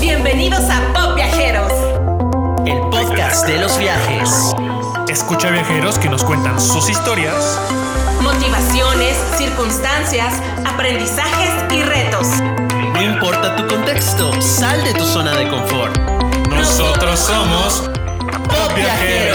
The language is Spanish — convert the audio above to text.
Bienvenidos a Pop Viajeros. El podcast de los viajes. Escucha viajeros que nos cuentan sus historias, Motivaciones, circunstancias, aprendizajes y retos. No importa tu contexto, sal de tu zona de confort. Nosotros somos Pop Viajeros.